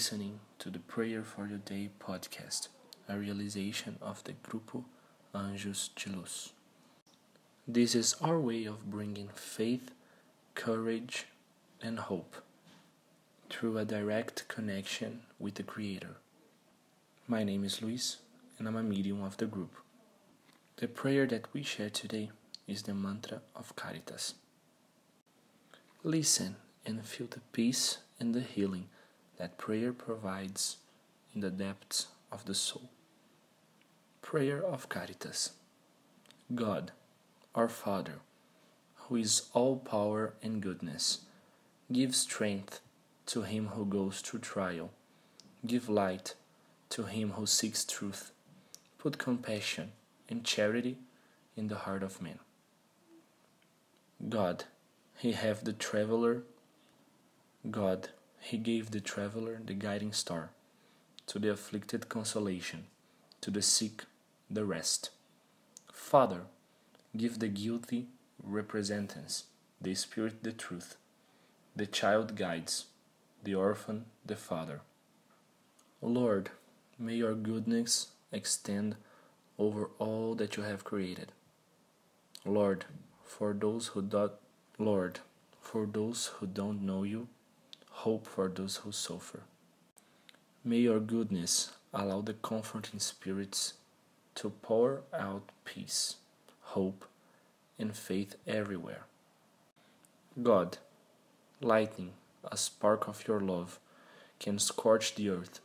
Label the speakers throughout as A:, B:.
A: listening to the Prayer for Your Day podcast, a realization of the Grupo Anjos de Luz. This is our way of bringing faith, courage, and hope through a direct connection with the Creator. My name is Luis, and I'm a medium of the group. The prayer that we share today is the mantra of Caritas. Listen and feel the peace and the healing that prayer provides in the depths of the soul. Prayer of Caritas. God, our Father, who is all power and goodness, give strength to him who goes through trial. Give light to him who seeks truth. Put compassion and charity in the heart of man. God, He have the traveler. God, He gave the traveler the guiding star, to the afflicted consolation, to the sick the rest. Father, give the guilty repentance, the spirit the truth, the child guides, the orphan the father. Lord, may your goodness extend over all that you have created. Lord, for those who do Lord, for those who don't know you, hope for those who suffer. May your goodness allow the comforting spirits to pour out peace, hope, and faith everywhere. God, lightning, a spark of your love, can scorch the earth.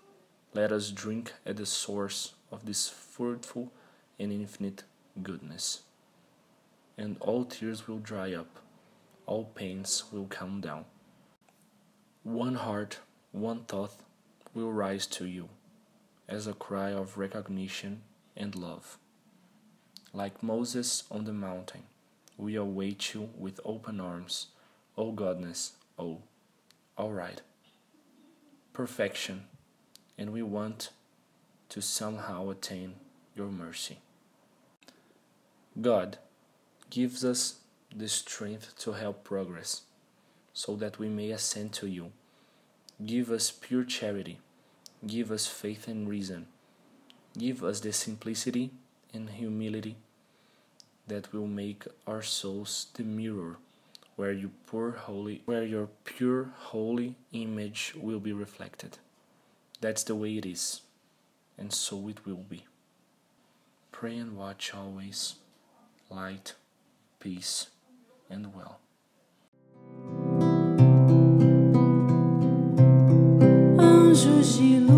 A: Let us drink at the source of this fruitful and infinite goodness. And all tears will dry up, all pains will come down. One heart, one thought will rise to you as a cry of recognition and love. Like Moses on the mountain, we await you with open arms, O Godness, O all right, perfection, and we want to somehow attain your mercy. God gives us the strength to help progress so that we may ascend to you. Give us pure charity, give us faith and reason, give us the simplicity and humility that will make our souls the mirror where you pure holy where your pure holy image will be reflected. That's the way it is and so it will be. Pray and watch always. Light peace and well hoje